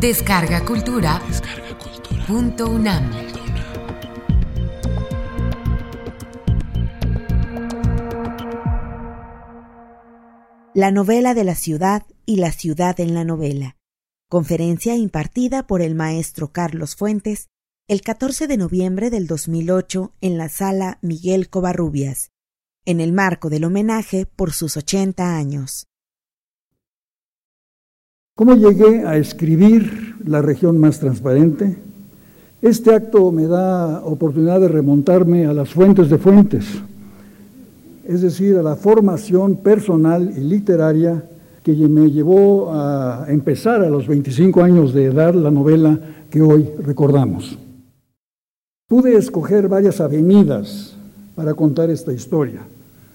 Descarga Cultura. Punto UNAM. La novela de la ciudad y la ciudad en la novela. Conferencia impartida por el maestro Carlos Fuentes el 14 de noviembre del 2008 en la sala Miguel Covarrubias, en el marco del homenaje por sus 80 años. ¿Cómo llegué a escribir La región más transparente? Este acto me da oportunidad de remontarme a las fuentes de fuentes, es decir, a la formación personal y literaria que me llevó a empezar a los 25 años de edad la novela que hoy recordamos. Pude escoger varias avenidas para contar esta historia,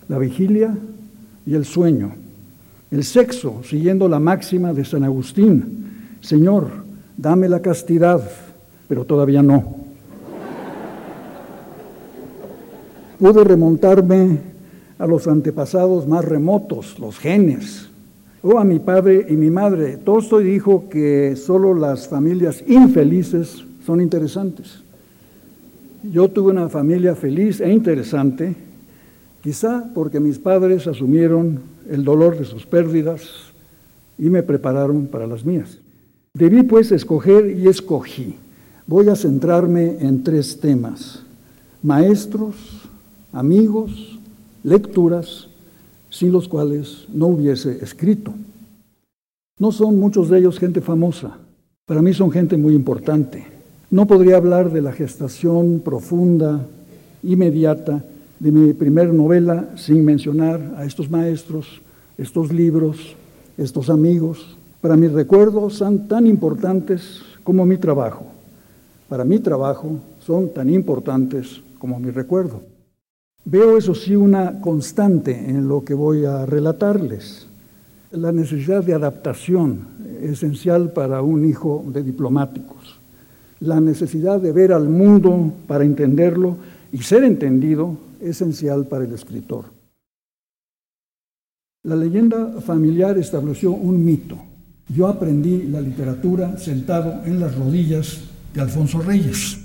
la vigilia y el sueño, el sexo, siguiendo la máxima de San Agustín, Señor, dame la castidad, pero todavía no. Pude remontarme a los antepasados más remotos, los genes, o a mi padre y mi madre. Tolstoy dijo que solo las familias infelices son interesantes. Yo tuve una familia feliz e interesante, quizá porque mis padres asumieron el dolor de sus pérdidas y me prepararon para las mías. Debí pues escoger y escogí. Voy a centrarme en tres temas. Maestros, amigos, lecturas, sin los cuales no hubiese escrito. No son muchos de ellos gente famosa, para mí son gente muy importante. No podría hablar de la gestación profunda, inmediata, de mi primer novela sin mencionar a estos maestros, estos libros, estos amigos. Para mis recuerdos son tan importantes como mi trabajo. Para mi trabajo son tan importantes como mi recuerdo. Veo eso sí una constante en lo que voy a relatarles. La necesidad de adaptación esencial para un hijo de diplomáticos. La necesidad de ver al mundo para entenderlo y ser entendido esencial para el escritor. La leyenda familiar estableció un mito. Yo aprendí la literatura sentado en las rodillas de Alfonso Reyes.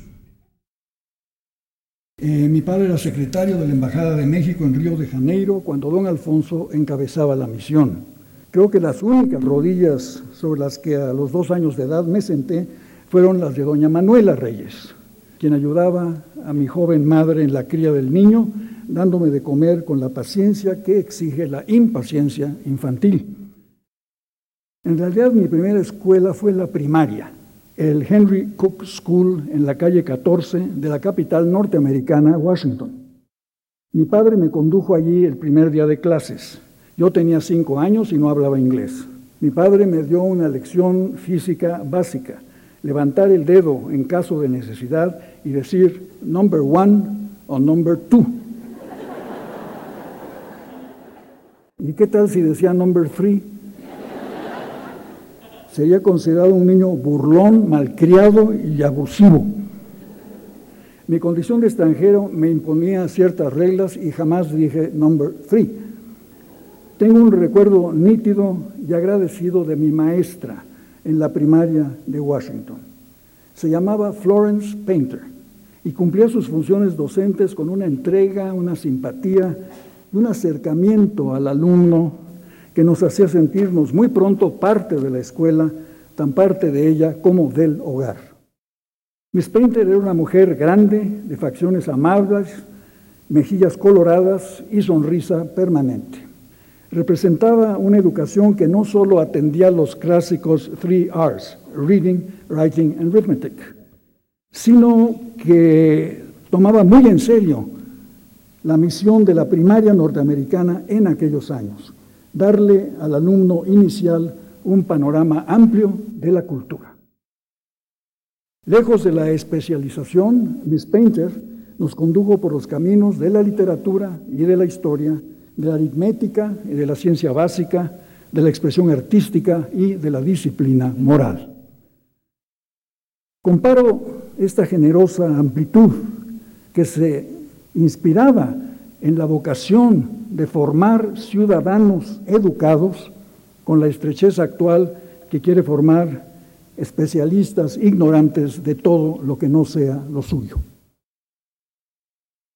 Eh, mi padre era secretario de la Embajada de México en Río de Janeiro cuando don Alfonso encabezaba la misión. Creo que las únicas rodillas sobre las que a los dos años de edad me senté fueron las de doña Manuela Reyes, quien ayudaba a mi joven madre en la cría del niño, dándome de comer con la paciencia que exige la impaciencia infantil. En realidad mi primera escuela fue la primaria, el Henry Cook School en la calle 14 de la capital norteamericana, Washington. Mi padre me condujo allí el primer día de clases. Yo tenía cinco años y no hablaba inglés. Mi padre me dio una lección física básica, levantar el dedo en caso de necesidad y decir number one o number two. ¿Y qué tal si decía number three? sería considerado un niño burlón, malcriado y abusivo. Mi condición de extranjero me imponía ciertas reglas y jamás dije number three. Tengo un recuerdo nítido y agradecido de mi maestra en la primaria de Washington. Se llamaba Florence Painter y cumplía sus funciones docentes con una entrega, una simpatía y un acercamiento al alumno que nos hacía sentirnos muy pronto parte de la escuela, tan parte de ella como del hogar. Miss Painter era una mujer grande, de facciones amables, mejillas coloradas y sonrisa permanente. Representaba una educación que no solo atendía los clásicos three R's, reading, writing and arithmetic, sino que tomaba muy en serio la misión de la primaria norteamericana en aquellos años darle al alumno inicial un panorama amplio de la cultura. Lejos de la especialización, Miss Painter nos condujo por los caminos de la literatura y de la historia, de la aritmética y de la ciencia básica, de la expresión artística y de la disciplina moral. Comparo esta generosa amplitud que se inspiraba en la vocación de formar ciudadanos educados con la estrechez actual que quiere formar especialistas ignorantes de todo lo que no sea lo suyo.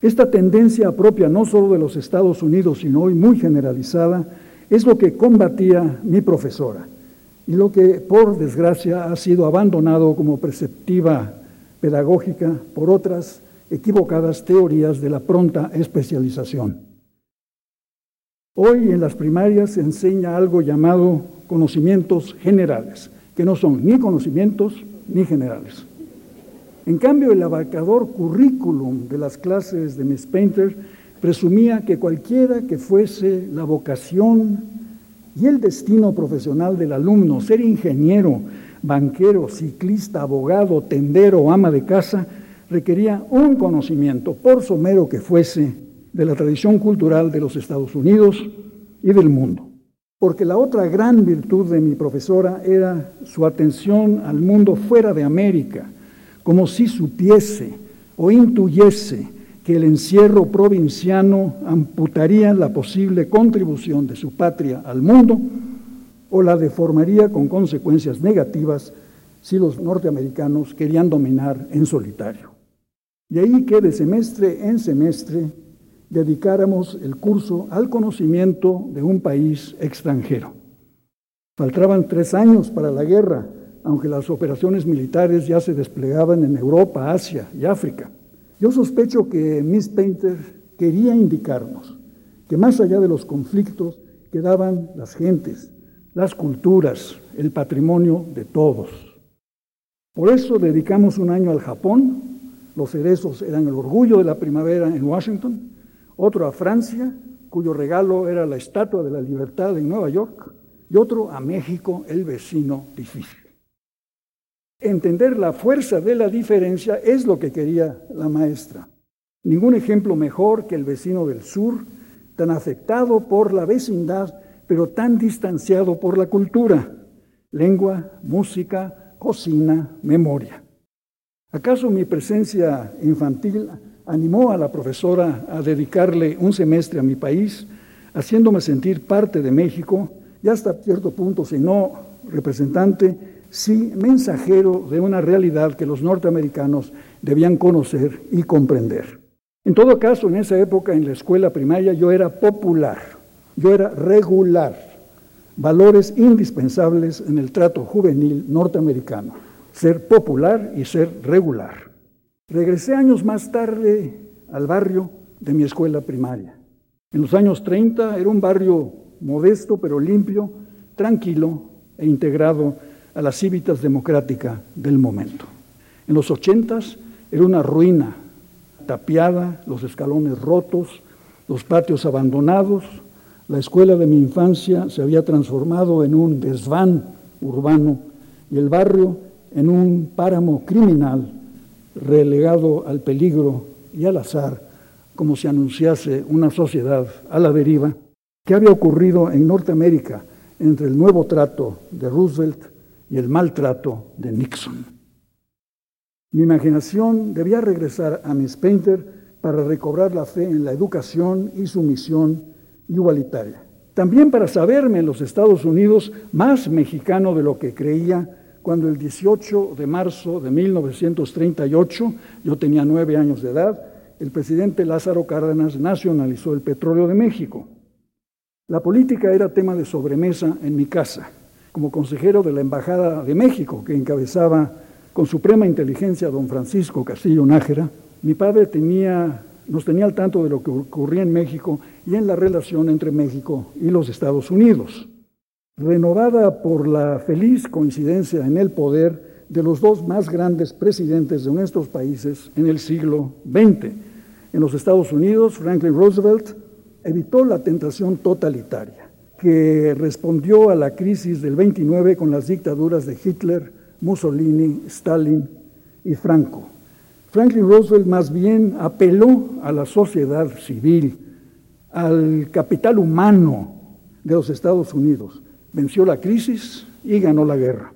Esta tendencia propia no solo de los Estados Unidos, sino hoy muy generalizada, es lo que combatía mi profesora y lo que, por desgracia, ha sido abandonado como preceptiva pedagógica por otras equivocadas teorías de la pronta especialización. Hoy en las primarias se enseña algo llamado conocimientos generales, que no son ni conocimientos ni generales. En cambio, el abarcador currículum de las clases de Miss Painter presumía que cualquiera que fuese la vocación y el destino profesional del alumno, ser ingeniero, banquero, ciclista, abogado, tendero ama de casa, requería un conocimiento, por somero que fuese, de la tradición cultural de los Estados Unidos y del mundo. Porque la otra gran virtud de mi profesora era su atención al mundo fuera de América, como si supiese o intuyese que el encierro provinciano amputaría la posible contribución de su patria al mundo o la deformaría con consecuencias negativas si los norteamericanos querían dominar en solitario. De ahí que de semestre en semestre dedicáramos el curso al conocimiento de un país extranjero. Faltaban tres años para la guerra, aunque las operaciones militares ya se desplegaban en Europa, Asia y África. Yo sospecho que Miss Painter quería indicarnos que más allá de los conflictos quedaban las gentes, las culturas, el patrimonio de todos. Por eso dedicamos un año al Japón, los cerezos eran el orgullo de la primavera en Washington, otro a Francia, cuyo regalo era la Estatua de la Libertad en Nueva York, y otro a México, el vecino difícil. Entender la fuerza de la diferencia es lo que quería la maestra. Ningún ejemplo mejor que el vecino del sur, tan afectado por la vecindad, pero tan distanciado por la cultura, lengua, música, cocina, memoria. ¿Acaso mi presencia infantil animó a la profesora a dedicarle un semestre a mi país, haciéndome sentir parte de México y hasta cierto punto, si no representante, sí mensajero de una realidad que los norteamericanos debían conocer y comprender? En todo caso, en esa época en la escuela primaria yo era popular, yo era regular, valores indispensables en el trato juvenil norteamericano ser popular y ser regular. Regresé años más tarde al barrio de mi escuela primaria. En los años 30 era un barrio modesto pero limpio, tranquilo e integrado a la cívitas democrática del momento. En los 80 era una ruina, tapiada, los escalones rotos, los patios abandonados. La escuela de mi infancia se había transformado en un desván urbano y el barrio en un páramo criminal relegado al peligro y al azar, como si anunciase una sociedad a la deriva, ¿qué había ocurrido en Norteamérica entre el nuevo trato de Roosevelt y el maltrato de Nixon. Mi imaginación debía regresar a Miss Painter para recobrar la fe en la educación y su misión igualitaria. También para saberme en los Estados Unidos más mexicano de lo que creía cuando el 18 de marzo de 1938, yo tenía nueve años de edad, el presidente Lázaro Cárdenas nacionalizó el petróleo de México. La política era tema de sobremesa en mi casa, como consejero de la Embajada de México, que encabezaba con suprema inteligencia don Francisco Castillo Nájera. Mi padre nos tenía al tanto de lo que ocurría en México y en la relación entre México y los Estados Unidos renovada por la feliz coincidencia en el poder de los dos más grandes presidentes de nuestros países en el siglo XX. En los Estados Unidos, Franklin Roosevelt evitó la tentación totalitaria, que respondió a la crisis del 29 con las dictaduras de Hitler, Mussolini, Stalin y Franco. Franklin Roosevelt más bien apeló a la sociedad civil, al capital humano de los Estados Unidos, venció la crisis y ganó la guerra.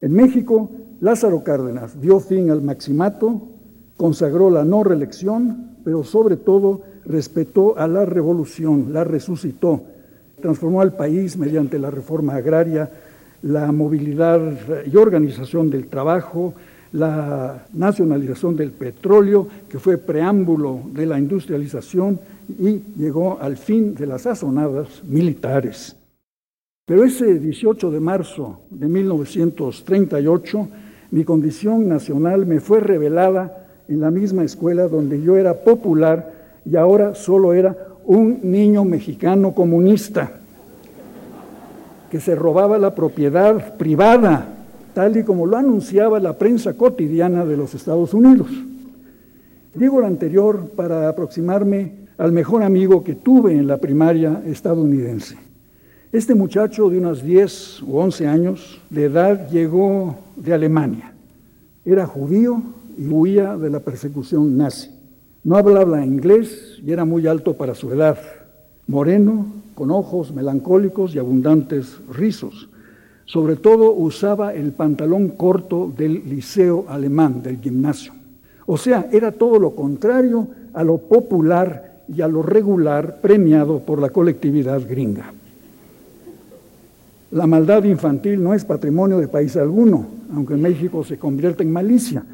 En México, Lázaro Cárdenas dio fin al maximato, consagró la no reelección, pero sobre todo respetó a la revolución, la resucitó, transformó al país mediante la reforma agraria, la movilidad y organización del trabajo, la nacionalización del petróleo, que fue preámbulo de la industrialización y llegó al fin de las sazonadas militares. Pero ese 18 de marzo de 1938, mi condición nacional me fue revelada en la misma escuela donde yo era popular y ahora solo era un niño mexicano comunista que se robaba la propiedad privada, tal y como lo anunciaba la prensa cotidiana de los Estados Unidos. Digo lo anterior para aproximarme al mejor amigo que tuve en la primaria estadounidense. Este muchacho de unos 10 u 11 años de edad llegó de Alemania. Era judío y huía de la persecución nazi. No hablaba inglés y era muy alto para su edad. Moreno, con ojos melancólicos y abundantes rizos. Sobre todo usaba el pantalón corto del liceo alemán, del gimnasio. O sea, era todo lo contrario a lo popular y a lo regular premiado por la colectividad gringa. La maldad infantil no es patrimonio de país alguno, aunque en México se convierte en malicia.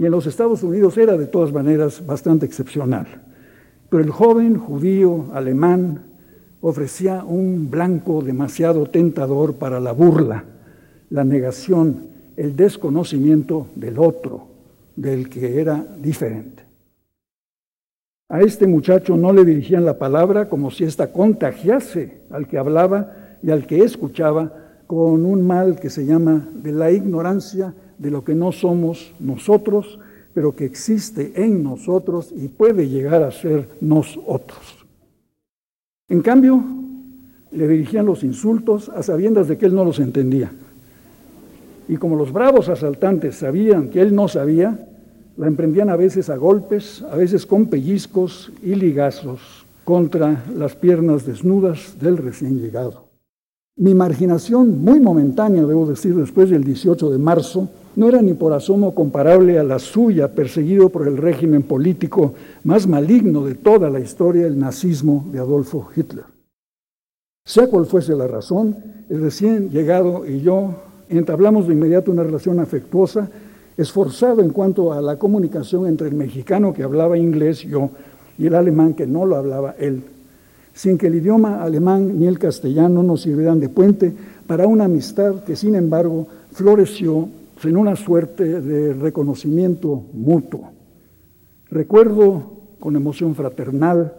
Y en los Estados Unidos era de todas maneras bastante excepcional. Pero el joven judío alemán ofrecía un blanco demasiado tentador para la burla, la negación, el desconocimiento del otro, del que era diferente. A este muchacho no le dirigían la palabra como si ésta contagiase al que hablaba y al que escuchaba con un mal que se llama de la ignorancia de lo que no somos nosotros, pero que existe en nosotros y puede llegar a ser nosotros. En cambio, le dirigían los insultos a sabiendas de que él no los entendía. Y como los bravos asaltantes sabían que él no sabía, la emprendían a veces a golpes, a veces con pellizcos y ligazos contra las piernas desnudas del recién llegado. Mi marginación, muy momentánea, debo decir, después del 18 de marzo, no era ni por asomo comparable a la suya, perseguido por el régimen político más maligno de toda la historia, el nazismo de Adolfo Hitler. Sea cual fuese la razón, el recién llegado y yo entablamos de inmediato una relación afectuosa, esforzado en cuanto a la comunicación entre el mexicano que hablaba inglés, yo, y el alemán que no lo hablaba él, sin que el idioma alemán ni el castellano nos sirvieran de puente para una amistad que, sin embargo, floreció en una suerte de reconocimiento mutuo. Recuerdo con emoción fraternal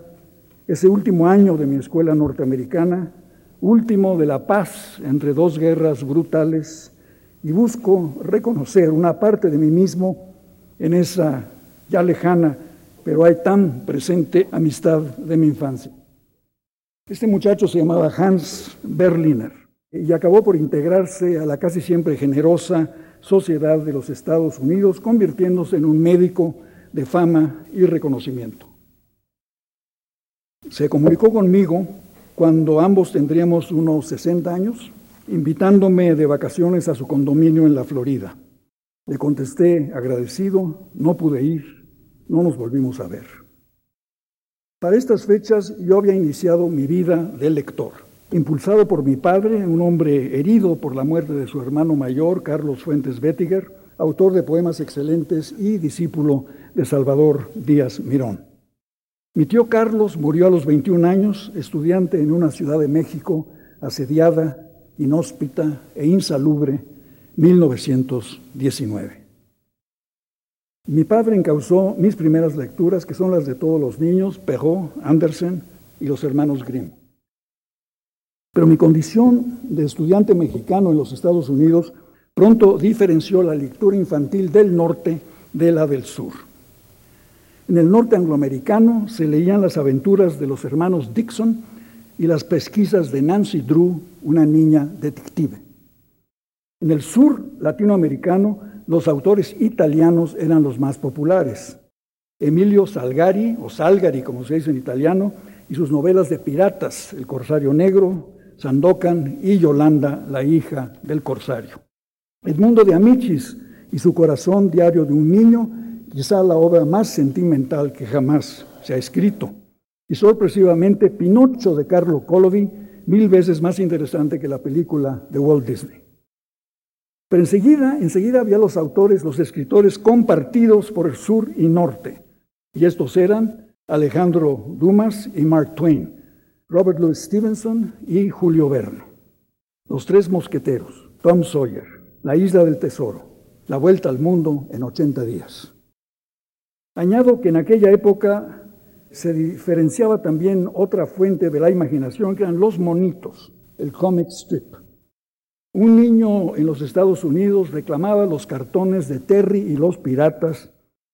ese último año de mi escuela norteamericana, último de la paz entre dos guerras brutales, y busco reconocer una parte de mí mismo en esa ya lejana, pero hay tan presente amistad de mi infancia. Este muchacho se llamaba Hans Berliner y acabó por integrarse a la casi siempre generosa sociedad de los Estados Unidos, convirtiéndose en un médico de fama y reconocimiento. Se comunicó conmigo cuando ambos tendríamos unos 60 años, invitándome de vacaciones a su condominio en la Florida. Le contesté agradecido, no pude ir, no nos volvimos a ver. Para estas fechas yo había iniciado mi vida de lector impulsado por mi padre, un hombre herido por la muerte de su hermano mayor, Carlos Fuentes Bettiger, autor de poemas excelentes y discípulo de Salvador Díaz Mirón. Mi tío Carlos murió a los 21 años, estudiante en una ciudad de México asediada, inhóspita e insalubre, 1919. Mi padre encausó mis primeras lecturas, que son las de todos los niños, Perrault, Andersen y los hermanos Grimm. Pero mi condición de estudiante mexicano en los Estados Unidos pronto diferenció la lectura infantil del norte de la del sur. En el norte angloamericano se leían las aventuras de los hermanos Dixon y las pesquisas de Nancy Drew, una niña detective. En el sur latinoamericano, los autores italianos eran los más populares. Emilio Salgari, o Salgari como se dice en italiano, y sus novelas de piratas, El Corsario Negro, Sandokan y Yolanda, la hija del corsario. Edmundo de Amichis y su corazón diario de un niño, quizá la obra más sentimental que jamás se ha escrito. Y sorpresivamente Pinocho de Carlo Colovi mil veces más interesante que la película de Walt Disney. Pero enseguida, enseguida había los autores, los escritores compartidos por el sur y norte. Y estos eran Alejandro Dumas y Mark Twain, Robert Louis Stevenson y Julio Verne. Los tres mosqueteros, Tom Sawyer, La isla del tesoro, La vuelta al mundo en 80 días. Añado que en aquella época se diferenciaba también otra fuente de la imaginación, que eran los monitos, el comic strip. Un niño en los Estados Unidos reclamaba los cartones de Terry y los piratas,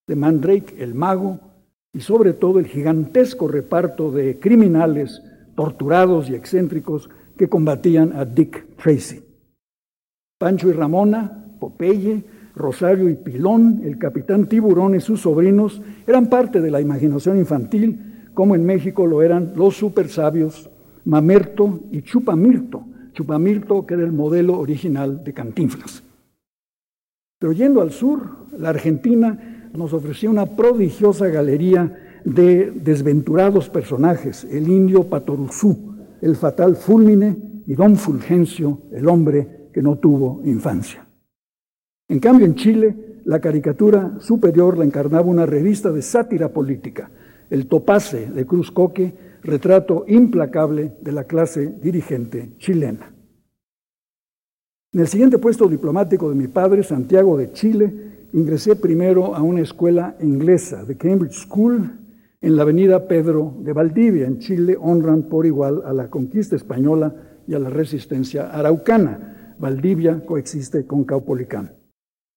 de Mandrake el mago, y sobre todo el gigantesco reparto de criminales torturados y excéntricos que combatían a Dick Tracy. Pancho y Ramona, Popeye, Rosario y Pilón, el capitán Tiburón y sus sobrinos eran parte de la imaginación infantil, como en México lo eran los super sabios Mamerto y Chupamirto, Chupamirto que era el modelo original de Cantinflas. Pero yendo al sur, la Argentina nos ofrecía una prodigiosa galería de desventurados personajes, el indio Patoruzú, el fatal Fulmine y don Fulgencio, el hombre que no tuvo infancia. En cambio, en Chile, la caricatura superior la encarnaba una revista de sátira política, el Topace de Cruz Coque, retrato implacable de la clase dirigente chilena. En el siguiente puesto diplomático de mi padre, Santiago de Chile, ingresé primero a una escuela inglesa, de Cambridge School, en la avenida Pedro de Valdivia, en Chile, honran por igual a la conquista española y a la resistencia araucana. Valdivia coexiste con Caupolicán.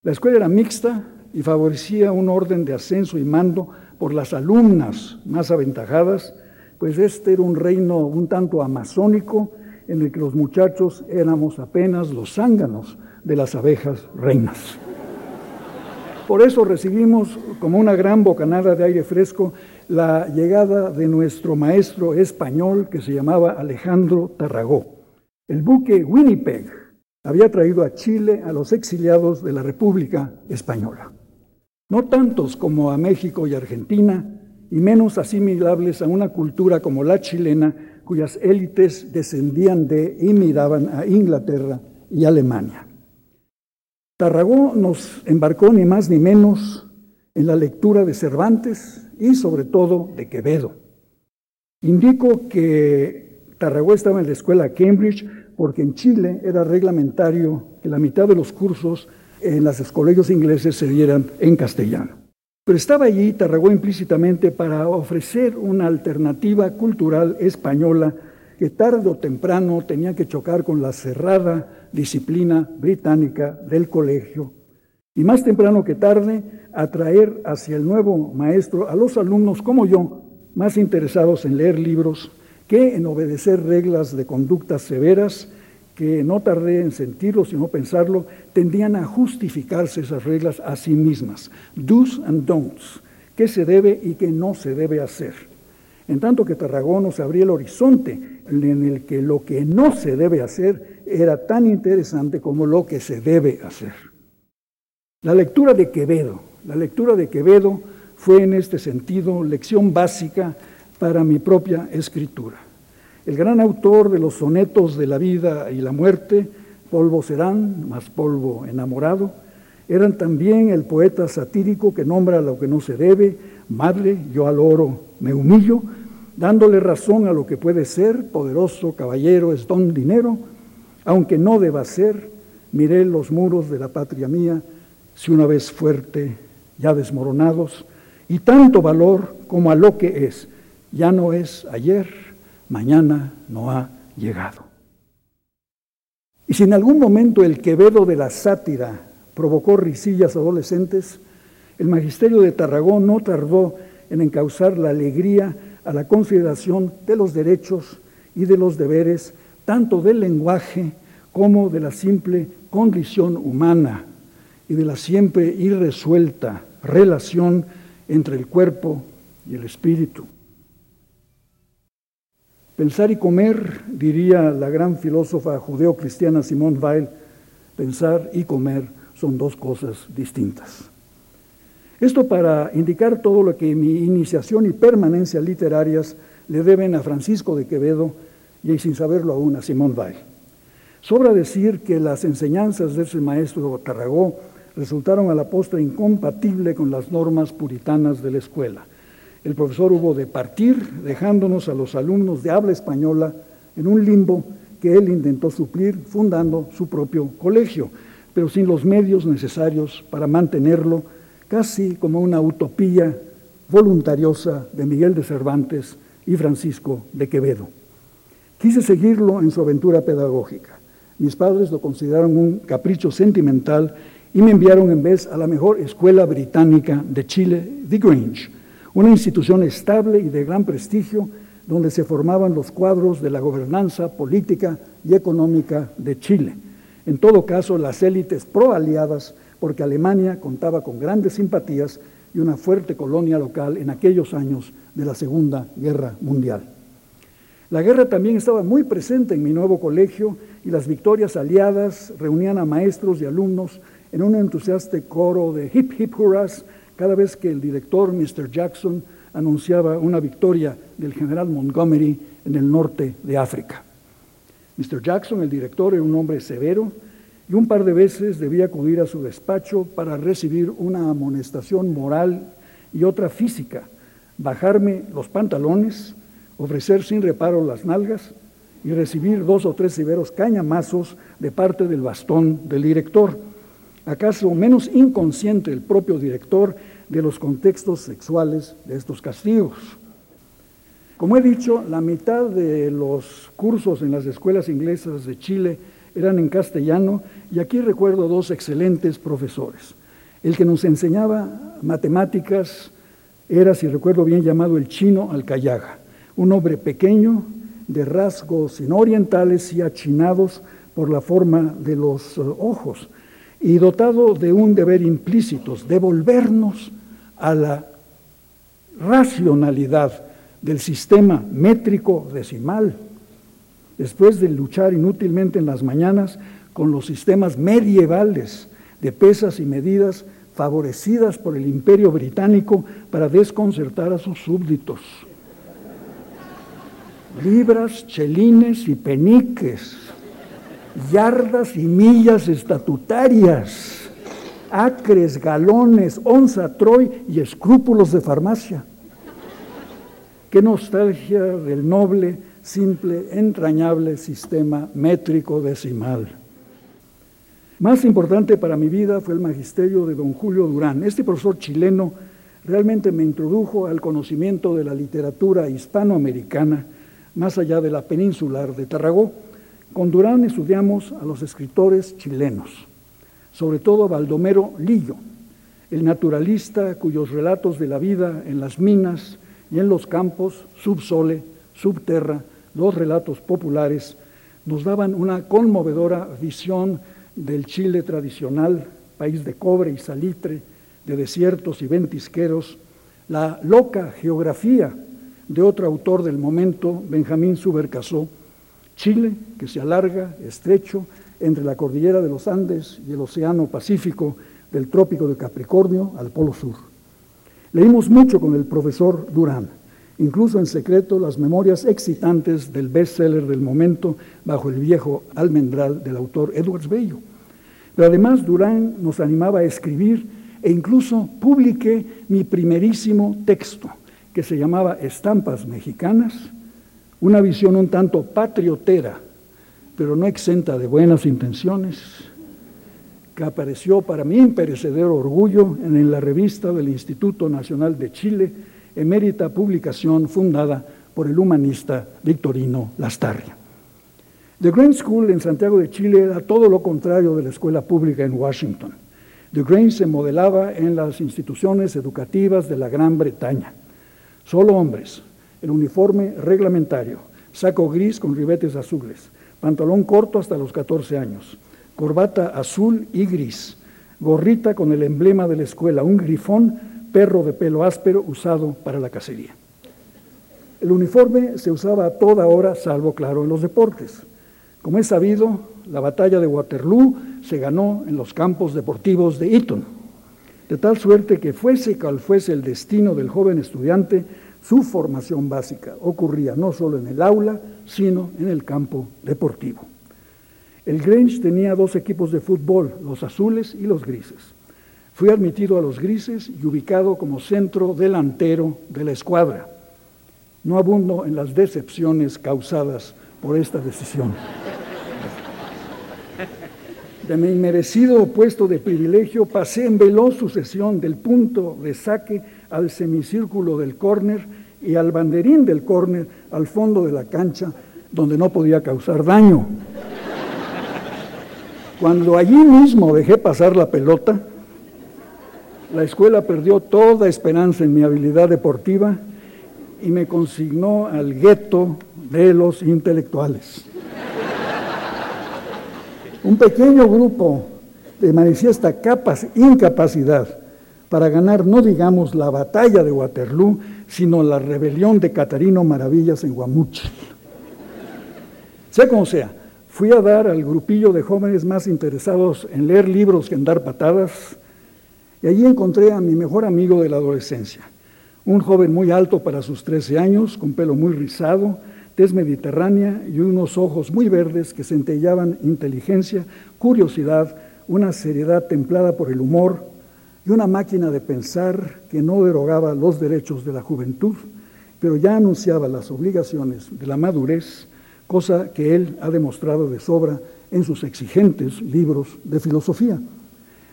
La escuela era mixta y favorecía un orden de ascenso y mando por las alumnas más aventajadas, pues este era un reino un tanto amazónico en el que los muchachos éramos apenas los zánganos de las abejas reinas. Por eso recibimos como una gran bocanada de aire fresco la llegada de nuestro maestro español que se llamaba Alejandro Tarragó. El buque Winnipeg había traído a Chile a los exiliados de la República Española. No tantos como a México y Argentina, y menos asimilables a una cultura como la chilena, cuyas élites descendían de y miraban a Inglaterra y Alemania. Tarragó nos embarcó ni más ni menos en la lectura de Cervantes y sobre todo de Quevedo. Indico que Tarragó estaba en la escuela Cambridge porque en Chile era reglamentario que la mitad de los cursos en los colegios ingleses se dieran en castellano. Pero estaba allí Tarragó implícitamente para ofrecer una alternativa cultural española que tarde o temprano tenía que chocar con la cerrada disciplina británica del colegio. Y más temprano que tarde atraer hacia el nuevo maestro a los alumnos como yo, más interesados en leer libros que en obedecer reglas de conducta severas que no tardé en sentirlo, sino pensarlo, tendían a justificarse esas reglas a sí mismas. Do's and don'ts, qué se debe y qué no se debe hacer. En tanto que Tarragón nos abría el horizonte en el que lo que no se debe hacer era tan interesante como lo que se debe hacer. La lectura de Quevedo, la lectura de Quevedo fue en este sentido lección básica para mi propia escritura. El gran autor de los sonetos de la vida y la muerte, polvo serán, más polvo enamorado, eran también el poeta satírico que nombra lo que no se debe, madre, yo al oro me humillo, dándole razón a lo que puede ser, poderoso caballero es don dinero, aunque no deba ser, miré los muros de la patria mía, si una vez fuerte, ya desmoronados, y tanto valor como a lo que es, ya no es ayer, mañana no ha llegado. Y si en algún momento el quevedo de la sátira provocó risillas adolescentes, el magisterio de Tarragón no tardó en encauzar la alegría a la consideración de los derechos y de los deberes, tanto del lenguaje como de la simple condición humana y de la siempre irresuelta relación entre el cuerpo y el espíritu. Pensar y comer, diría la gran filósofa judeocristiana Simone Weil, pensar y comer son dos cosas distintas. Esto para indicar todo lo que mi iniciación y permanencia literarias le deben a Francisco de Quevedo y sin saberlo aún a Simón Weil. Sobra decir que las enseñanzas de ese maestro Tarragó resultaron a la postre incompatibles con las normas puritanas de la escuela. El profesor hubo de partir, dejándonos a los alumnos de habla española en un limbo que él intentó suplir fundando su propio colegio, pero sin los medios necesarios para mantenerlo, casi como una utopía voluntariosa de Miguel de Cervantes y Francisco de Quevedo. Quise seguirlo en su aventura pedagógica. Mis padres lo consideraron un capricho sentimental y me enviaron en vez a la mejor escuela británica de Chile, The Grange, una institución estable y de gran prestigio donde se formaban los cuadros de la gobernanza política y económica de Chile. En todo caso, las élites pro-aliadas, porque Alemania contaba con grandes simpatías y una fuerte colonia local en aquellos años de la Segunda Guerra Mundial. La guerra también estaba muy presente en mi nuevo colegio y las victorias aliadas reunían a maestros y alumnos en un entusiasta coro de hip hip hurras cada vez que el director, Mr. Jackson, anunciaba una victoria del general Montgomery en el norte de África. Mr. Jackson, el director, era un hombre severo y un par de veces debía acudir a su despacho para recibir una amonestación moral y otra física, bajarme los pantalones, ofrecer sin reparo las nalgas y recibir dos o tres severos cañamazos de parte del bastón del director. ¿Acaso menos inconsciente el propio director de los contextos sexuales de estos castigos? Como he dicho, la mitad de los cursos en las escuelas inglesas de Chile eran en castellano y aquí recuerdo dos excelentes profesores. El que nos enseñaba matemáticas era, si recuerdo bien, llamado el chino Alcayaga, un hombre pequeño, de rasgos no orientales y achinados por la forma de los eh, ojos, y dotado de un deber implícito, devolvernos a la racionalidad del sistema métrico decimal, después de luchar inútilmente en las mañanas con los sistemas medievales de pesas y medidas favorecidas por el imperio británico para desconcertar a sus súbditos. Libras, chelines y peniques, yardas y millas estatutarias, acres, galones, onza, troy y escrúpulos de farmacia. Qué nostalgia del noble, simple, entrañable sistema métrico decimal. Más importante para mi vida fue el magisterio de don Julio Durán. Este profesor chileno realmente me introdujo al conocimiento de la literatura hispanoamericana, más allá de la peninsular de Tarragó. Con Durán estudiamos a los escritores chilenos, sobre todo a Baldomero Lillo, el naturalista cuyos relatos de la vida en las minas y en los campos, subsole, subterra, los relatos populares, nos daban una conmovedora visión del Chile tradicional, país de cobre y salitre, de desiertos y ventisqueros, la loca geografía de otro autor del momento, Benjamín Subercasó, Chile, que se alarga estrecho entre la cordillera de los Andes y el Océano Pacífico del Trópico de Capricornio al Polo Sur. Leímos mucho con el profesor Durán, incluso en secreto las memorias excitantes del bestseller del momento bajo el viejo almendral del autor Edwards Bello. Pero además Durán nos animaba a escribir e incluso publiqué mi primerísimo texto, que se llamaba Estampas Mexicanas, una visión un tanto patriotera, pero no exenta de buenas intenciones, que apareció para mi imperecedero orgullo en la revista del Instituto Nacional de Chile, emérita publicación fundada por el humanista Victorino Lastarria. The Grange School en Santiago de Chile era todo lo contrario de la escuela pública en Washington. The Grange se modelaba en las instituciones educativas de la Gran Bretaña. Solo hombres, el uniforme reglamentario, saco gris con ribetes azules, pantalón corto hasta los 14 años, corbata azul y gris, gorrita con el emblema de la escuela, un grifón, perro de pelo áspero usado para la cacería. El uniforme se usaba a toda hora, salvo, claro, en los deportes. Como es sabido, la batalla de Waterloo se ganó en los campos deportivos de Eton, de tal suerte que fuese cual fuese el destino del joven estudiante, su formación básica ocurría no solo en el aula, sino en el campo deportivo. El Grange tenía dos equipos de fútbol, los azules y los grises. Fui admitido a los grises y ubicado como centro delantero de la escuadra. No abundo en las decepciones causadas por esta decisión. De mi inmerecido puesto de privilegio pasé en veloz sucesión del punto de saque al semicírculo del córner y al banderín del córner al fondo de la cancha donde no podía causar daño. Cuando allí mismo dejé pasar la pelota, la escuela perdió toda esperanza en mi habilidad deportiva y me consignó al gueto de los intelectuales. Un pequeño grupo de manifiesta capas, incapacidad para ganar, no digamos la batalla de Waterloo, sino la rebelión de Catarino Maravillas en Guamuchi. Sea como sea, fui a dar al grupillo de jóvenes más interesados en leer libros que en dar patadas, y allí encontré a mi mejor amigo de la adolescencia, un joven muy alto para sus 13 años, con pelo muy rizado, tez mediterránea y unos ojos muy verdes que centellaban inteligencia, curiosidad, una seriedad templada por el humor y una máquina de pensar que no derogaba los derechos de la juventud, pero ya anunciaba las obligaciones de la madurez, cosa que él ha demostrado de sobra en sus exigentes libros de filosofía.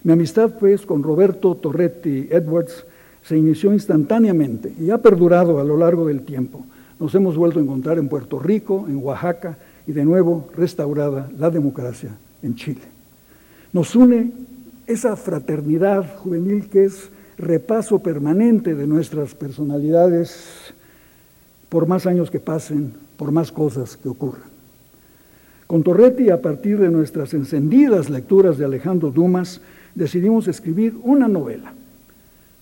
Mi amistad, pues, con Roberto Torretti Edwards se inició instantáneamente y ha perdurado a lo largo del tiempo. Nos hemos vuelto a encontrar en Puerto Rico, en Oaxaca y de nuevo restaurada la democracia en Chile. Nos une esa fraternidad juvenil que es repaso permanente de nuestras personalidades por más años que pasen, por más cosas que ocurran. Con Torretti, a partir de nuestras encendidas lecturas de Alejandro Dumas, decidimos escribir una novela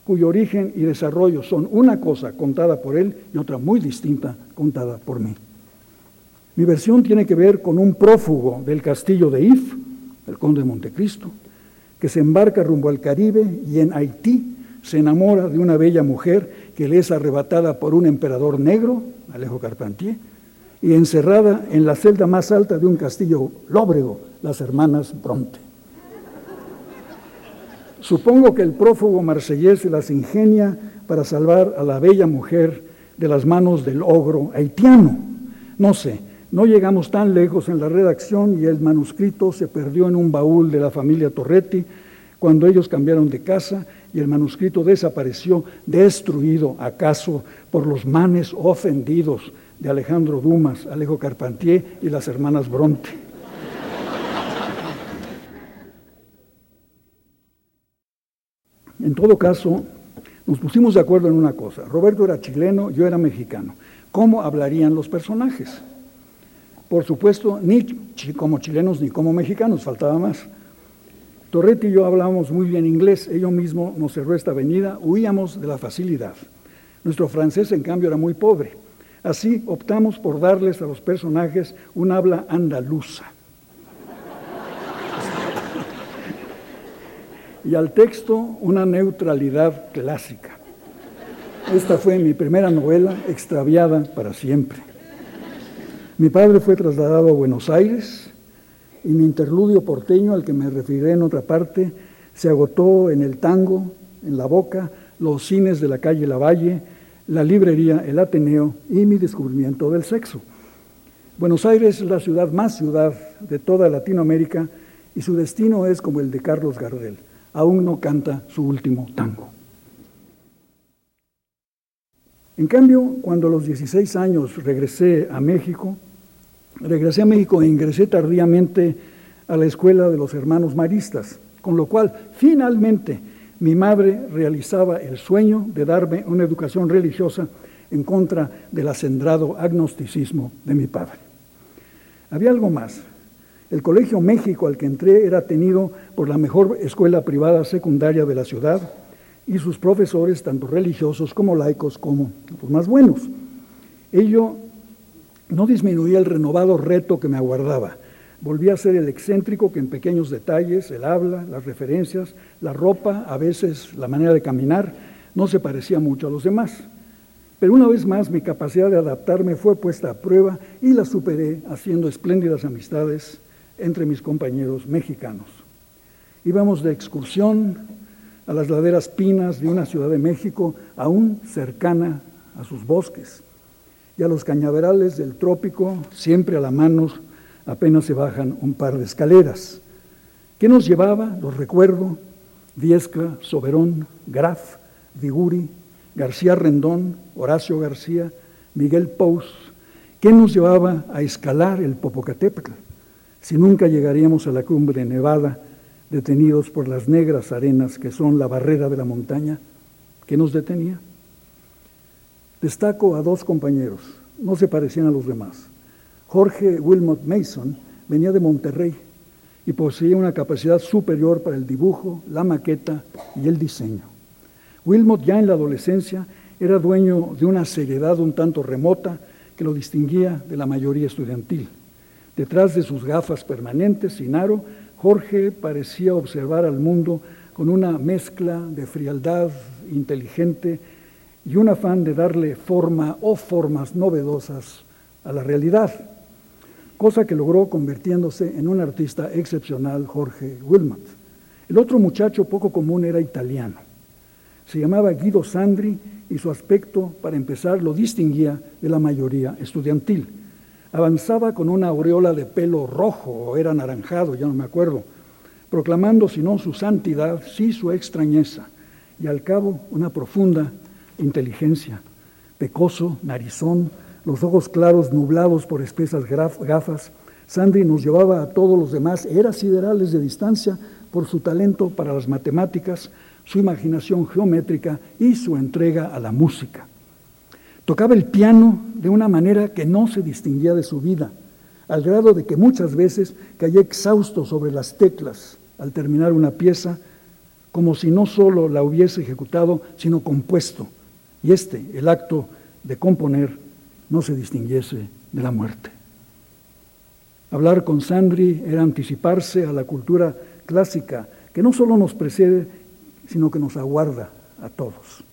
cuyo origen y desarrollo son una cosa contada por él y otra muy distinta contada por mí. Mi versión tiene que ver con un prófugo del castillo de If, el conde de Montecristo, que se embarca rumbo al Caribe y en Haití se enamora de una bella mujer que le es arrebatada por un emperador negro, Alejo Carpentier, y encerrada en la celda más alta de un castillo lóbrego, las hermanas Bronte. Supongo que el prófugo marsellés se las ingenia para salvar a la bella mujer de las manos del ogro haitiano. No sé, no llegamos tan lejos en la redacción y el manuscrito se perdió en un baúl de la familia Torretti cuando ellos cambiaron de casa y el manuscrito desapareció, destruido acaso por los manes ofendidos de Alejandro Dumas, Alejo Carpentier y las hermanas Bronte. En todo caso, nos pusimos de acuerdo en una cosa. Roberto era chileno, yo era mexicano. ¿Cómo hablarían los personajes? Por supuesto, ni como chilenos ni como mexicanos, faltaba más. Torretti y yo hablábamos muy bien inglés, ello mismo nos cerró esta avenida, huíamos de la facilidad. Nuestro francés, en cambio, era muy pobre. Así optamos por darles a los personajes un habla andaluza. y al texto una neutralidad clásica. Esta fue mi primera novela extraviada para siempre. Mi padre fue trasladado a Buenos Aires y mi interludio porteño, al que me referiré en otra parte, se agotó en el tango, en la boca, los cines de la calle Lavalle, la librería El Ateneo y mi descubrimiento del sexo. Buenos Aires es la ciudad más ciudad de toda Latinoamérica y su destino es como el de Carlos Gardel aún no canta su último tango. En cambio, cuando a los 16 años regresé a México, regresé a México e ingresé tardíamente a la escuela de los hermanos maristas, con lo cual finalmente mi madre realizaba el sueño de darme una educación religiosa en contra del acendrado agnosticismo de mi padre. Había algo más. El Colegio México al que entré era tenido por la mejor escuela privada secundaria de la ciudad y sus profesores, tanto religiosos como laicos, como los más buenos. Ello no disminuía el renovado reto que me aguardaba. Volví a ser el excéntrico que en pequeños detalles, el habla, las referencias, la ropa, a veces la manera de caminar, no se parecía mucho a los demás. Pero una vez más mi capacidad de adaptarme fue puesta a prueba y la superé haciendo espléndidas amistades entre mis compañeros mexicanos. Íbamos de excursión a las laderas pinas de una ciudad de México aún cercana a sus bosques y a los cañaverales del trópico, siempre a la mano, apenas se bajan un par de escaleras. ¿Qué nos llevaba? Los recuerdo, Viesca, Soberón, Graf, Viguri, García Rendón, Horacio García, Miguel Pous. ¿Qué nos llevaba a escalar el Popocatépetl? Si nunca llegaríamos a la cumbre nevada, detenidos por las negras arenas que son la barrera de la montaña, ¿qué nos detenía? Destaco a dos compañeros, no se parecían a los demás. Jorge Wilmot Mason venía de Monterrey y poseía una capacidad superior para el dibujo, la maqueta y el diseño. Wilmot ya en la adolescencia era dueño de una seriedad un tanto remota que lo distinguía de la mayoría estudiantil. Detrás de sus gafas permanentes sin aro, Jorge parecía observar al mundo con una mezcla de frialdad inteligente y un afán de darle forma o formas novedosas a la realidad, cosa que logró convirtiéndose en un artista excepcional, Jorge Wilmot. El otro muchacho poco común era italiano. Se llamaba Guido Sandri y su aspecto, para empezar, lo distinguía de la mayoría estudiantil. Avanzaba con una aureola de pelo rojo o era anaranjado, ya no me acuerdo, proclamando si no su santidad, sí su extrañeza, y al cabo una profunda inteligencia, pecoso, narizón, los ojos claros nublados por espesas gafas. Sandy nos llevaba a todos los demás, era siderales de distancia por su talento para las matemáticas, su imaginación geométrica y su entrega a la música. Tocaba el piano de una manera que no se distinguía de su vida, al grado de que muchas veces caía exhausto sobre las teclas al terminar una pieza, como si no solo la hubiese ejecutado, sino compuesto, y este, el acto de componer, no se distinguiese de la muerte. Hablar con Sandri era anticiparse a la cultura clásica que no solo nos precede, sino que nos aguarda a todos.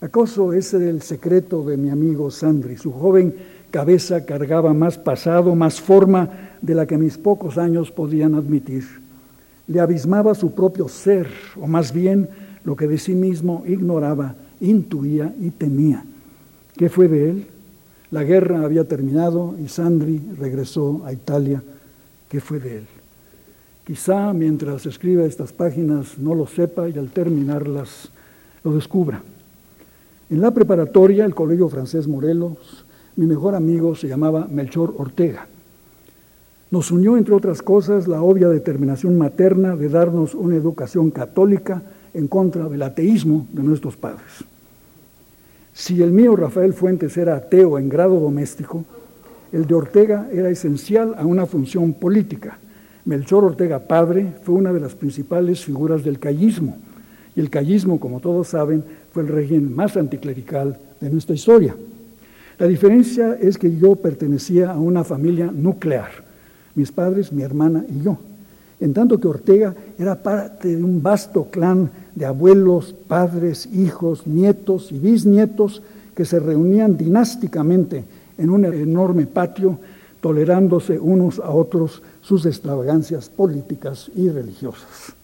¿Acaso ese era el secreto de mi amigo Sandri? Su joven cabeza cargaba más pasado, más forma de la que mis pocos años podían admitir. Le abismaba su propio ser, o más bien lo que de sí mismo ignoraba intuía y temía. ¿Qué fue de él? La guerra había terminado y Sandri regresó a Italia. ¿Qué fue de él? Quizá mientras escriba estas páginas no lo sepa y al terminarlas lo descubra. En la preparatoria, el Colegio Francés Morelos, mi mejor amigo se llamaba Melchor Ortega. Nos unió, entre otras cosas, la obvia determinación materna de darnos una educación católica en contra del ateísmo de nuestros padres. Si el mío Rafael Fuentes era ateo en grado doméstico, el de Ortega era esencial a una función política. Melchor Ortega padre fue una de las principales figuras del callismo, y el callismo, como todos saben, fue el régimen más anticlerical de nuestra historia. La diferencia es que yo pertenecía a una familia nuclear, mis padres, mi hermana y yo en tanto que Ortega era parte de un vasto clan de abuelos, padres, hijos, nietos y bisnietos que se reunían dinásticamente en un enorme patio, tolerándose unos a otros sus extravagancias políticas y religiosas.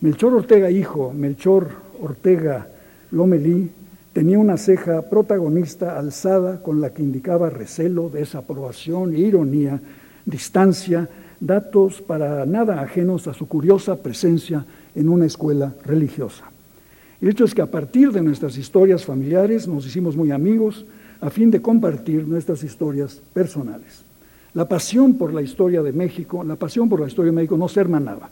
Melchor Ortega hijo, Melchor Ortega Lomelí, tenía una ceja protagonista alzada con la que indicaba recelo, desaprobación, ironía, distancia, datos para nada ajenos a su curiosa presencia en una escuela religiosa. El hecho es que a partir de nuestras historias familiares nos hicimos muy amigos a fin de compartir nuestras historias personales. La pasión por la historia de México, la pasión por la historia de México no se hermanaba.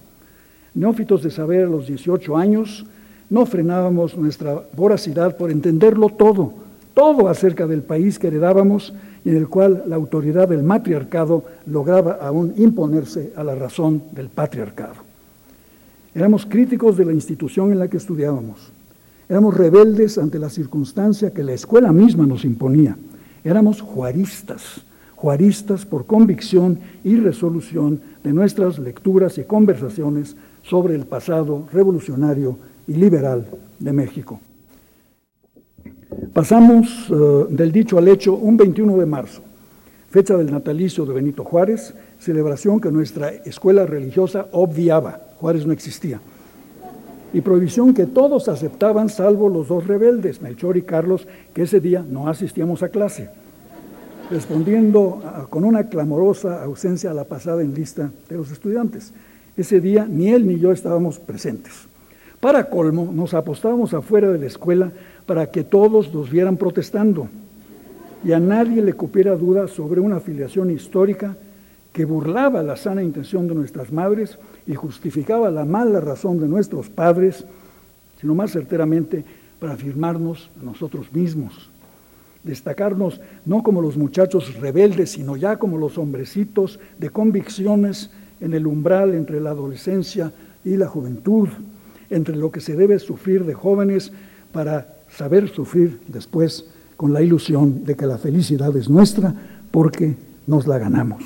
Neófitos de saber a los 18 años, no frenábamos nuestra voracidad por entenderlo todo, todo acerca del país que heredábamos y en el cual la autoridad del matriarcado lograba aún imponerse a la razón del patriarcado. Éramos críticos de la institución en la que estudiábamos. Éramos rebeldes ante la circunstancia que la escuela misma nos imponía. Éramos juaristas, juaristas por convicción y resolución de nuestras lecturas y conversaciones sobre el pasado revolucionario y liberal de México. Pasamos eh, del dicho al hecho un 21 de marzo, fecha del natalicio de Benito Juárez, celebración que nuestra escuela religiosa obviaba, Juárez no existía, y prohibición que todos aceptaban salvo los dos rebeldes, Melchor y Carlos, que ese día no asistíamos a clase, respondiendo con una clamorosa ausencia a la pasada en lista de los estudiantes. Ese día ni él ni yo estábamos presentes. Para colmo, nos apostábamos afuera de la escuela para que todos nos vieran protestando y a nadie le cupiera duda sobre una afiliación histórica que burlaba la sana intención de nuestras madres y justificaba la mala razón de nuestros padres, sino más certeramente para afirmarnos a nosotros mismos, destacarnos no como los muchachos rebeldes, sino ya como los hombrecitos de convicciones en el umbral entre la adolescencia y la juventud, entre lo que se debe sufrir de jóvenes para saber sufrir después con la ilusión de que la felicidad es nuestra porque nos la ganamos.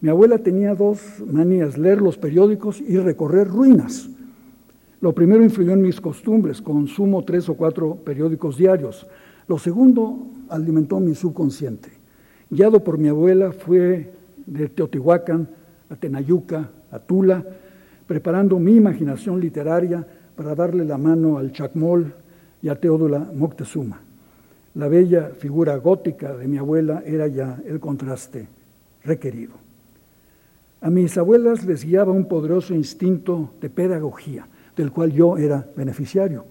Mi abuela tenía dos manías, leer los periódicos y recorrer ruinas. Lo primero influyó en mis costumbres, consumo tres o cuatro periódicos diarios. Lo segundo alimentó mi subconsciente. Guiado por mi abuela fue de Teotihuacán a Tenayuca, a Tula, preparando mi imaginación literaria para darle la mano al Chacmol y a Teodola Moctezuma. La bella figura gótica de mi abuela era ya el contraste requerido. A mis abuelas les guiaba un poderoso instinto de pedagogía, del cual yo era beneficiario.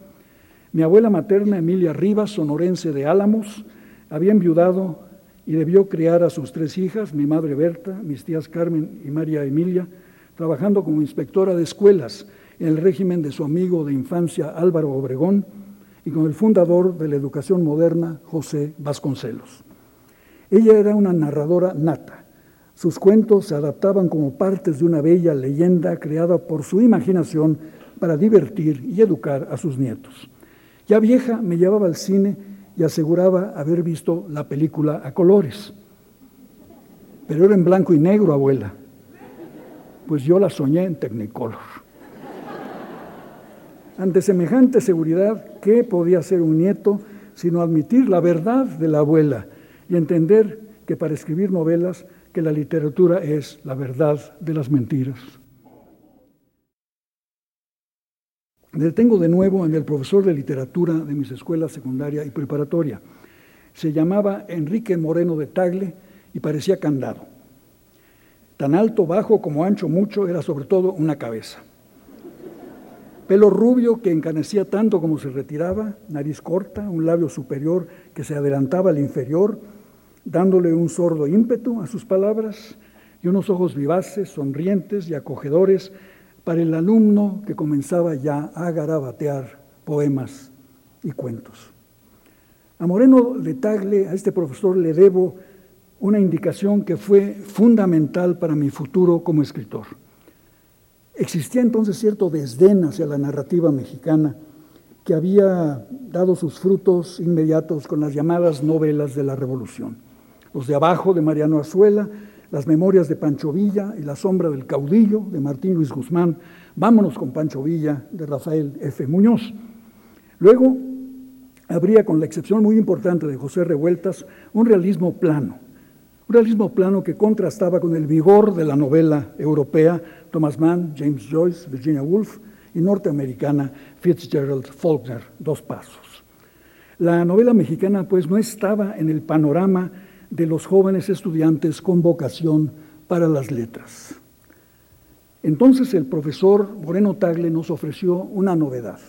Mi abuela materna, Emilia Rivas, sonorense de Álamos, había enviudado y debió criar a sus tres hijas, mi madre Berta, mis tías Carmen y María Emilia, trabajando como inspectora de escuelas en el régimen de su amigo de infancia Álvaro Obregón y con el fundador de la educación moderna, José Vasconcelos. Ella era una narradora nata sus cuentos se adaptaban como partes de una bella leyenda creada por su imaginación para divertir y educar a sus nietos. Ya vieja me llevaba al cine y aseguraba haber visto la película a colores. Pero era en blanco y negro, abuela. Pues yo la soñé en Technicolor. Ante semejante seguridad, ¿qué podía ser un nieto sino admitir la verdad de la abuela y entender que para escribir novelas que la literatura es la verdad de las mentiras. Me detengo de nuevo en el profesor de literatura de mis escuelas secundaria y preparatoria. Se llamaba Enrique Moreno de Tagle y parecía candado. Tan alto, bajo como ancho, mucho, era sobre todo una cabeza. Pelo rubio que encanecía tanto como se retiraba, nariz corta, un labio superior que se adelantaba al inferior, dándole un sordo ímpetu a sus palabras y unos ojos vivaces, sonrientes y acogedores para el alumno que comenzaba ya a garabatear poemas y cuentos. A Moreno de Tagle, a este profesor, le debo una indicación que fue fundamental para mi futuro como escritor. Existía entonces cierto desdén hacia la narrativa mexicana que había dado sus frutos inmediatos con las llamadas novelas de la Revolución los de abajo de Mariano Azuela, las memorias de Pancho Villa y La sombra del caudillo de Martín Luis Guzmán, Vámonos con Pancho Villa de Rafael F. Muñoz. Luego habría, con la excepción muy importante de José Revueltas, un realismo plano, realismo plano que contrastaba con el vigor de la novela europea Thomas Mann, James Joyce, Virginia Woolf y norteamericana Fitzgerald Faulkner, Dos Pasos. La novela mexicana pues no estaba en el panorama de los jóvenes estudiantes con vocación para las letras. Entonces el profesor Moreno Tagle nos ofreció una novedad.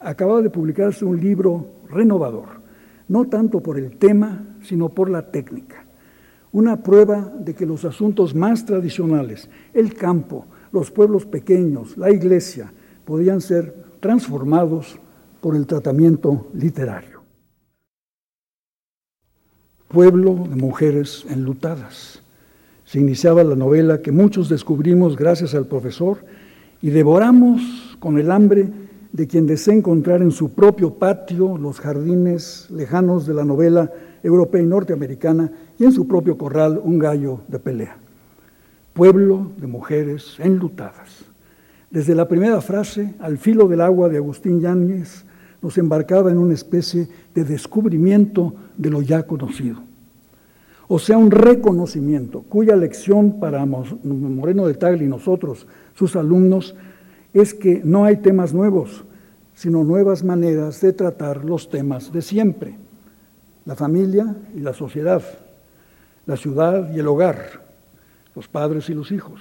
Acababa de publicarse un libro renovador, no tanto por el tema, sino por la técnica. Una prueba de que los asuntos más tradicionales, el campo, los pueblos pequeños, la iglesia, podían ser transformados por el tratamiento literario pueblo de mujeres enlutadas. Se iniciaba la novela que muchos descubrimos gracias al profesor y devoramos con el hambre de quien desea encontrar en su propio patio los jardines lejanos de la novela europea y norteamericana y en su propio corral un gallo de pelea. Pueblo de mujeres enlutadas. Desde la primera frase, al filo del agua de Agustín Yáñez, nos embarcaba en una especie de descubrimiento de lo ya conocido. O sea, un reconocimiento cuya lección para Moreno de Tagle y nosotros, sus alumnos, es que no hay temas nuevos, sino nuevas maneras de tratar los temas de siempre. La familia y la sociedad, la ciudad y el hogar, los padres y los hijos,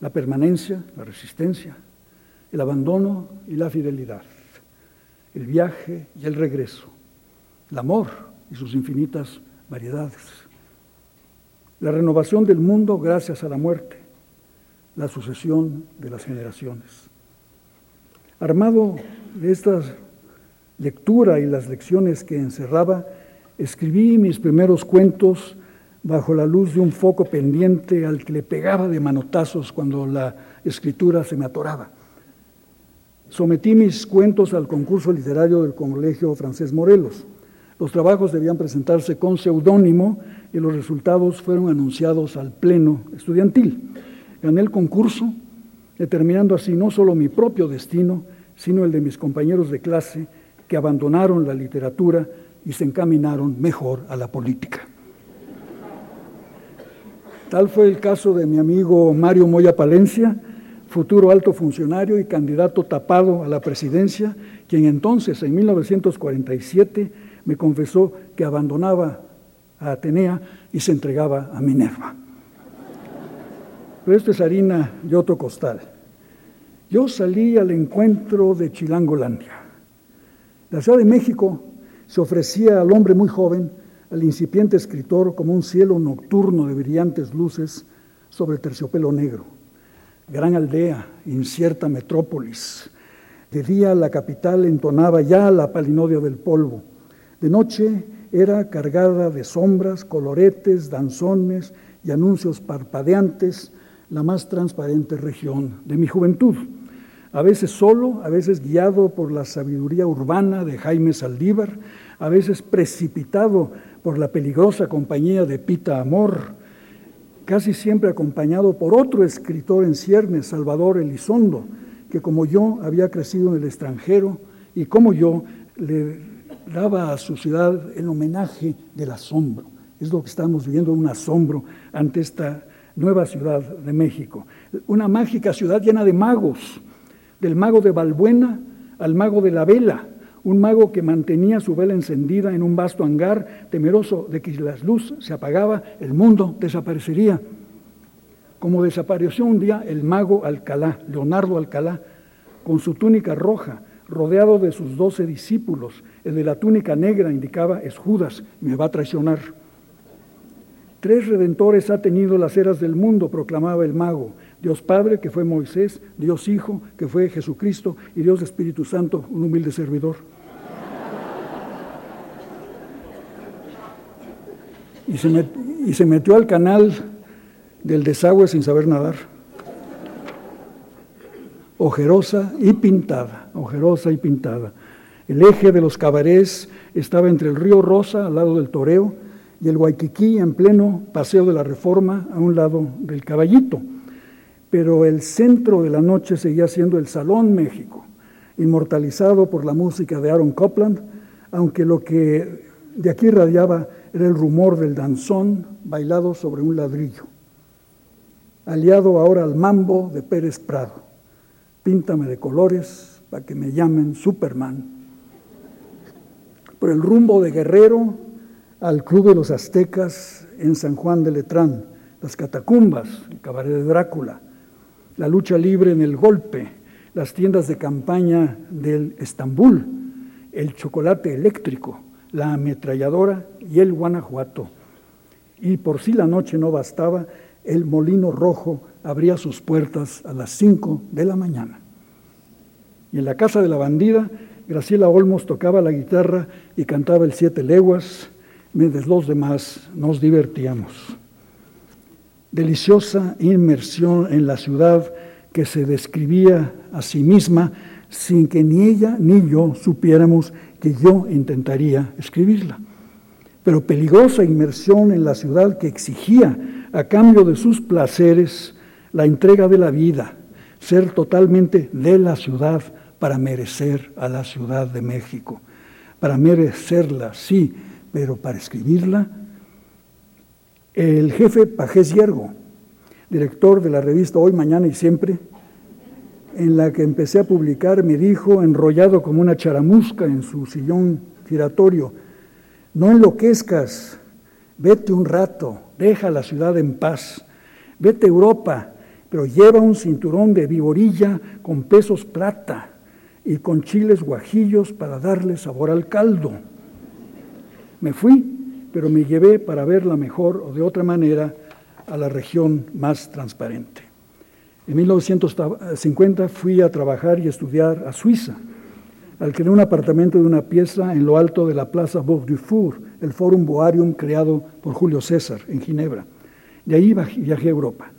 la permanencia, la resistencia, el abandono y la fidelidad, el viaje y el regreso, el amor y sus infinitas variedades, la renovación del mundo gracias a la muerte, la sucesión de las generaciones. Armado de esta lectura y las lecciones que encerraba, escribí mis primeros cuentos bajo la luz de un foco pendiente al que le pegaba de manotazos cuando la escritura se me atoraba. Sometí mis cuentos al concurso literario del Colegio Francés Morelos. Los trabajos debían presentarse con seudónimo y los resultados fueron anunciados al pleno estudiantil. Gané el concurso, determinando así no solo mi propio destino, sino el de mis compañeros de clase que abandonaron la literatura y se encaminaron mejor a la política. Tal fue el caso de mi amigo Mario Moya Palencia, futuro alto funcionario y candidato tapado a la presidencia, quien entonces, en 1947, me confesó que abandonaba a Atenea y se entregaba a Minerva. Pero esto es harina y otro costal. Yo salí al encuentro de Chilangolandia. La Ciudad de México se ofrecía al hombre muy joven, al incipiente escritor, como un cielo nocturno de brillantes luces sobre terciopelo negro gran aldea, incierta metrópolis. De día la capital entonaba ya la palinodia del polvo. De noche era cargada de sombras, coloretes, danzones y anuncios parpadeantes, la más transparente región de mi juventud. A veces solo, a veces guiado por la sabiduría urbana de Jaime Saldívar, a veces precipitado por la peligrosa compañía de Pita Amor, casi siempre acompañado por otro escritor en ciernes, Salvador Elizondo, que como yo había crecido en el extranjero y como yo le daba a su ciudad el homenaje del asombro. Es lo que estamos viviendo, un asombro ante esta nueva ciudad de México. Una mágica ciudad llena de magos, del mago de Balbuena al mago de la vela, un mago que mantenía su vela encendida en un vasto hangar, temeroso de que si la luz se apagaba, el mundo desaparecería. Como desapareció un día el mago Alcalá, Leonardo Alcalá, con su túnica roja, rodeado de sus doce discípulos. El de la túnica negra indicaba, es Judas, me va a traicionar. Tres redentores ha tenido las eras del mundo, proclamaba el mago. Dios Padre, que fue Moisés, Dios Hijo, que fue Jesucristo, y Dios Espíritu Santo, un humilde servidor. Y se, metió al canal del desagüe sin saber nadar. Ojerosa y pintada, ojerosa y pintada. El eje de los cabarets estaba entre el río Rosa, al lado del Toreo, y el Waikiki en pleno paseo de la Reforma, a un lado del Caballito pero el centro de la noche seguía siendo el Salón México, inmortalizado por la música de Aaron Copland, aunque lo que de aquí radiaba era el rumor del danzón bailado sobre un ladrillo, aliado ahora al mambo de Pérez Prado. Píntame de colores para que me llamen Superman. Por el rumbo de Guerrero al Club de los Aztecas en San Juan de Letrán, las catacumbas, el cabaret de Drácula, la lucha libre en el golpe, las tiendas de campaña del Estambul, el chocolate eléctrico, la ametralladora y el Guanajuato. Y por si la noche no bastaba, el molino rojo abría sus puertas a las 5 de la mañana. Y en la casa de la bandida, Graciela Olmos tocaba la guitarra y cantaba el Siete Leguas, mientras los demás nos divertíamos deliciosa inmersión en la ciudad que se describía a sí misma sin que ni ella ni yo supiéramos que yo intentaría escribirla. Pero peligrosa inmersión en la ciudad que exigía, a cambio de sus placeres, la entrega de la vida, ser totalmente de la ciudad para merecer a la Ciudad de México. Para merecerla, sí, pero para escribirla. El jefe Pajés Hiergo, director de la revista Hoy, Mañana y Siempre, en la que empecé a publicar, me dijo, enrollado como una charamusca en su sillón giratorio, no enloquezcas, vete un rato, deja la ciudad en paz, vete a Europa, pero lleva un cinturón de viborilla con pesos plata y con chiles guajillos para darle sabor al caldo. Me fui, pero me llevé para verla mejor o de otra manera a la región más transparente. En 1950 fui a trabajar y estudiar a Suiza. Alquilé un apartamento de una pieza en lo alto de la Plaza Bourg du Four, el Forum Boarium creado por Julio César en Ginebra. De ahí viajé a Europa.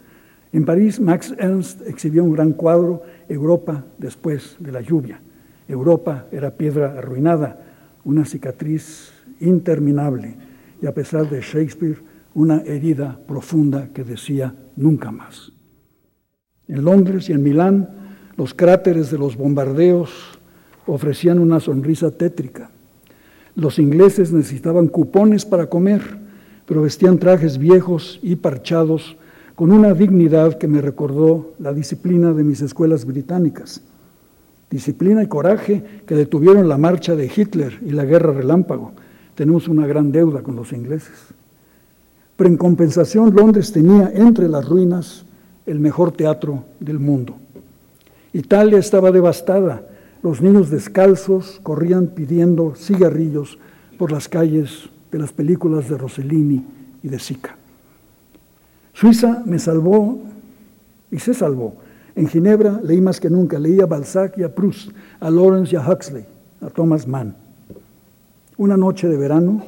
En París, Max Ernst exhibió un gran cuadro, Europa después de la lluvia. Europa era piedra arruinada, una cicatriz interminable y a pesar de Shakespeare, una herida profunda que decía nunca más. En Londres y en Milán, los cráteres de los bombardeos ofrecían una sonrisa tétrica. Los ingleses necesitaban cupones para comer, pero vestían trajes viejos y parchados con una dignidad que me recordó la disciplina de mis escuelas británicas. Disciplina y coraje que detuvieron la marcha de Hitler y la guerra relámpago. Tenemos una gran deuda con los ingleses. Pero en compensación, Londres tenía entre las ruinas el mejor teatro del mundo. Italia estaba devastada. Los niños descalzos corrían pidiendo cigarrillos por las calles de las películas de Rossellini y de Sica. Suiza me salvó y se salvó. En Ginebra leí más que nunca, leí a Balzac y a Proust, a Lawrence y a Huxley, a Thomas Mann. Una noche de verano,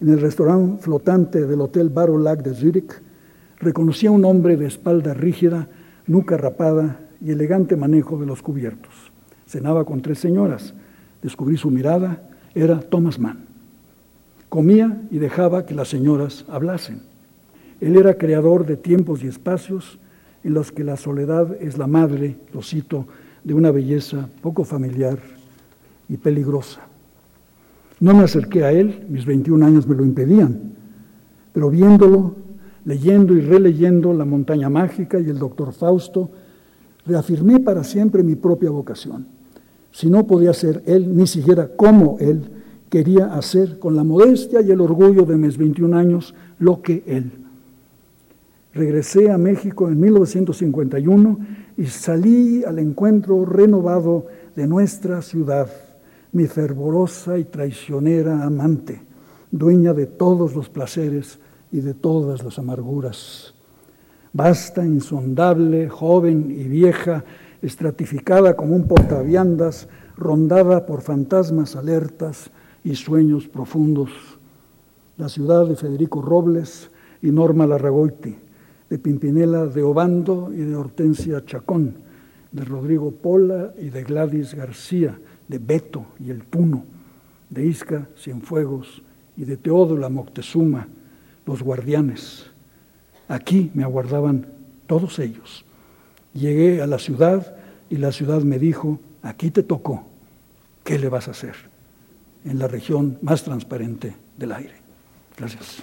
en el restaurante flotante del Hotel Lac de Zurich, reconocí a un hombre de espalda rígida, nuca rapada y elegante manejo de los cubiertos. Cenaba con tres señoras. Descubrí su mirada, era Thomas Mann. Comía y dejaba que las señoras hablasen. Él era creador de tiempos y espacios en los que la soledad es la madre, lo cito, de una belleza poco familiar y peligrosa. No me acerqué a él, mis 21 años me lo impedían, pero viéndolo, leyendo y releyendo La montaña mágica y el doctor Fausto, reafirmé para siempre mi propia vocación. Si no podía ser él, ni siquiera como él, quería hacer con la modestia y el orgullo de mis 21 años lo que él. Regresé a México en 1951 y salí al encuentro renovado de nuestra ciudad, mi fervorosa y traicionera amante, dueña de todos los placeres y de todas las amarguras. Vasta, insondable, joven y vieja, estratificada como un portaviandas, rondada por fantasmas alertas y sueños profundos. La ciudad de Federico Robles y Norma Larragoiti de Pimpinela de Obando y de Hortensia Chacón, de Rodrigo Pola y de Gladys García, de Beto y el Puno, de Isca Cienfuegos y de Teodola Moctezuma, los guardianes. Aquí me aguardaban todos ellos. Llegué a la ciudad y la ciudad me dijo, aquí te tocó, ¿qué le vas a hacer? En la región más transparente del aire. Gracias.